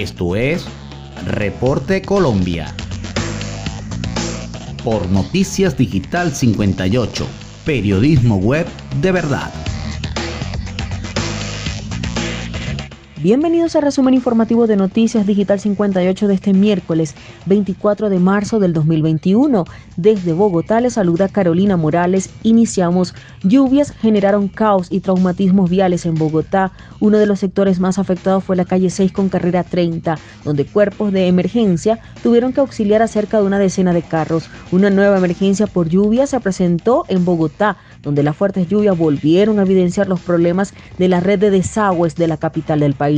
Esto es Reporte Colombia. Por Noticias Digital 58, periodismo web de verdad. Bienvenidos al resumen informativo de Noticias Digital 58 de este miércoles 24 de marzo del 2021. Desde Bogotá les saluda Carolina Morales. Iniciamos. Lluvias generaron caos y traumatismos viales en Bogotá. Uno de los sectores más afectados fue la calle 6 con carrera 30, donde cuerpos de emergencia tuvieron que auxiliar a cerca de una decena de carros. Una nueva emergencia por lluvia se presentó en Bogotá, donde las fuertes lluvias volvieron a evidenciar los problemas de la red de desagües de la capital del país.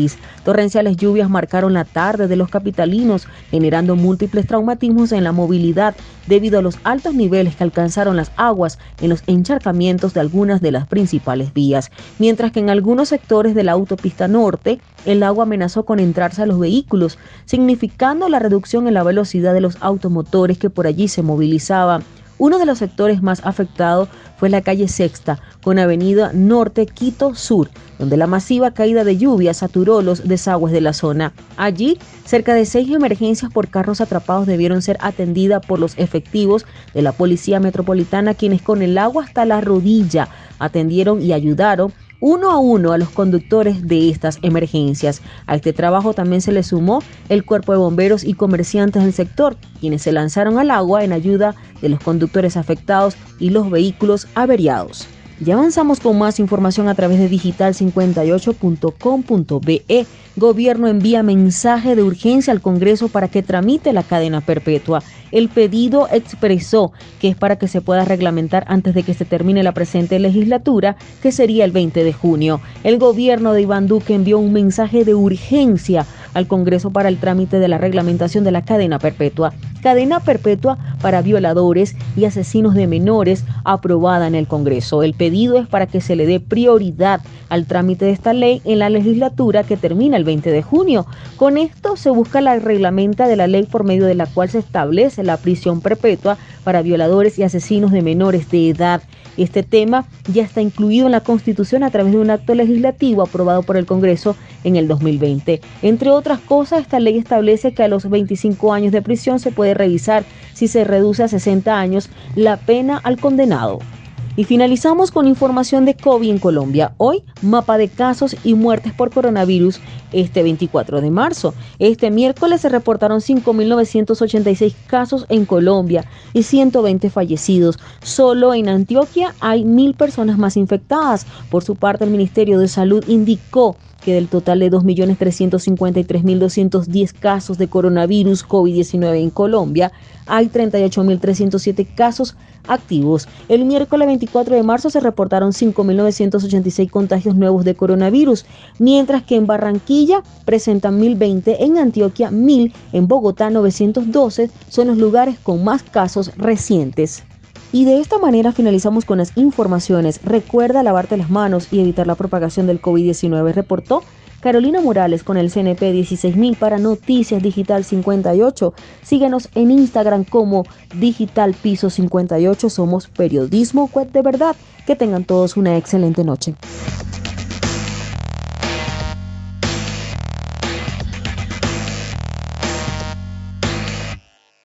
Torrenciales lluvias marcaron la tarde de los capitalinos, generando múltiples traumatismos en la movilidad debido a los altos niveles que alcanzaron las aguas en los encharcamientos de algunas de las principales vías, mientras que en algunos sectores de la autopista norte el agua amenazó con entrarse a los vehículos, significando la reducción en la velocidad de los automotores que por allí se movilizaban. Uno de los sectores más afectados fue la calle Sexta, con avenida Norte Quito Sur, donde la masiva caída de lluvia saturó los desagües de la zona. Allí, cerca de seis emergencias por carros atrapados debieron ser atendidas por los efectivos de la Policía Metropolitana, quienes con el agua hasta la rodilla atendieron y ayudaron uno a uno a los conductores de estas emergencias. A este trabajo también se le sumó el cuerpo de bomberos y comerciantes del sector, quienes se lanzaron al agua en ayuda de los conductores afectados y los vehículos averiados. Ya avanzamos con más información a través de digital58.com.be. Gobierno envía mensaje de urgencia al Congreso para que tramite la cadena perpetua. El pedido expresó que es para que se pueda reglamentar antes de que se termine la presente legislatura, que sería el 20 de junio. El gobierno de Iván Duque envió un mensaje de urgencia al Congreso para el trámite de la reglamentación de la cadena perpetua. Cadena perpetua para violadores y asesinos de menores aprobada en el Congreso. El pedido es para que se le dé prioridad al trámite de esta ley en la legislatura que termina el 20 de junio. Con esto se busca la reglamenta de la ley por medio de la cual se establece la prisión perpetua para violadores y asesinos de menores de edad. Este tema ya está incluido en la Constitución a través de un acto legislativo aprobado por el Congreso en el 2020. Entre otras cosas, esta ley establece que a los 25 años de prisión se puede revisar si se reduce a 60 años la pena al condenado. Y finalizamos con información de COVID en Colombia. Hoy, mapa de casos y muertes por coronavirus este 24 de marzo. Este miércoles se reportaron 5.986 casos en Colombia y 120 fallecidos. Solo en Antioquia hay mil personas más infectadas. Por su parte, el Ministerio de Salud indicó que del total de 2.353.210 casos de coronavirus COVID-19 en Colombia, hay 38.307 casos activos. El miércoles 24 de marzo se reportaron 5.986 contagios nuevos de coronavirus, mientras que en Barranquilla presentan 1.020, en Antioquia 1.000, en Bogotá 912 son los lugares con más casos recientes. Y de esta manera finalizamos con las informaciones. Recuerda lavarte las manos y evitar la propagación del COVID-19, reportó Carolina Morales con el CNP 16000 para Noticias Digital 58. Síguenos en Instagram como Digital Piso 58. Somos periodismo web de verdad. Que tengan todos una excelente noche.